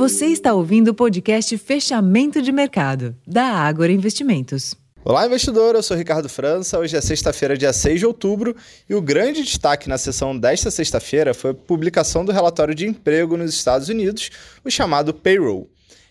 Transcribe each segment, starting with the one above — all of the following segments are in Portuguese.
Você está ouvindo o podcast Fechamento de Mercado, da Ágora Investimentos. Olá, investidor. Eu sou Ricardo França. Hoje é sexta-feira, dia 6 de outubro, e o grande destaque na sessão desta sexta-feira foi a publicação do relatório de emprego nos Estados Unidos, o chamado Payroll.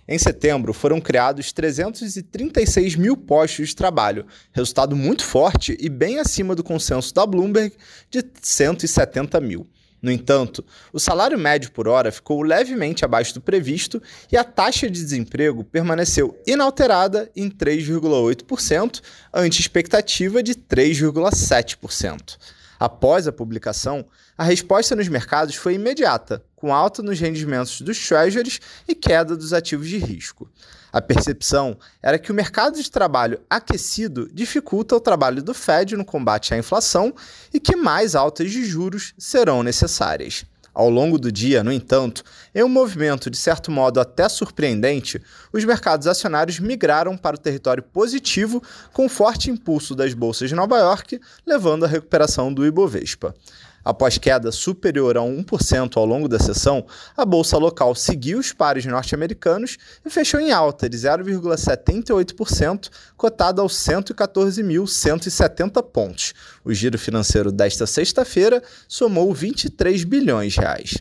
Em setembro, foram criados 336 mil postos de trabalho, resultado muito forte e bem acima do consenso da Bloomberg de 170 mil. No entanto, o salário médio por hora ficou levemente abaixo do previsto e a taxa de desemprego permaneceu inalterada em 3,8%, ante expectativa de 3,7%. Após a publicação, a resposta nos mercados foi imediata, com alta nos rendimentos dos treasuries e queda dos ativos de risco. A percepção era que o mercado de trabalho aquecido dificulta o trabalho do Fed no combate à inflação e que mais altas de juros serão necessárias. Ao longo do dia, no entanto, em um movimento de certo modo até surpreendente, os mercados acionários migraram para o território positivo com forte impulso das bolsas de Nova York, levando à recuperação do Ibovespa. Após queda superior a 1% ao longo da sessão, a bolsa local seguiu os pares norte-americanos e fechou em alta de 0,78%, cotada aos 114.170 pontos. O giro financeiro desta sexta-feira somou 23 bilhões de reais.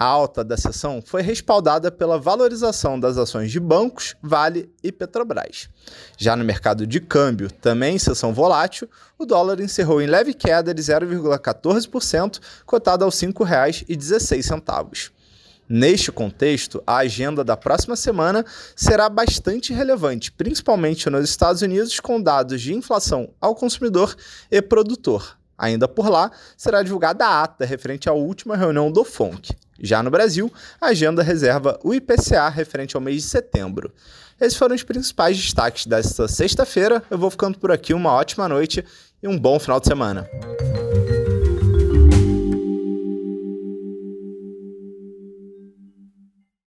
A alta da sessão foi respaldada pela valorização das ações de bancos, Vale e Petrobras. Já no mercado de câmbio, também em sessão volátil, o dólar encerrou em leve queda de 0,14%, cotado aos R$ 5,16. Neste contexto, a agenda da próxima semana será bastante relevante, principalmente nos Estados Unidos, com dados de inflação ao consumidor e produtor. Ainda por lá, será divulgada a ata referente à última reunião do FONC. Já no Brasil, a agenda reserva o IPCA referente ao mês de setembro. Esses foram os principais destaques desta sexta-feira. Eu vou ficando por aqui. Uma ótima noite e um bom final de semana.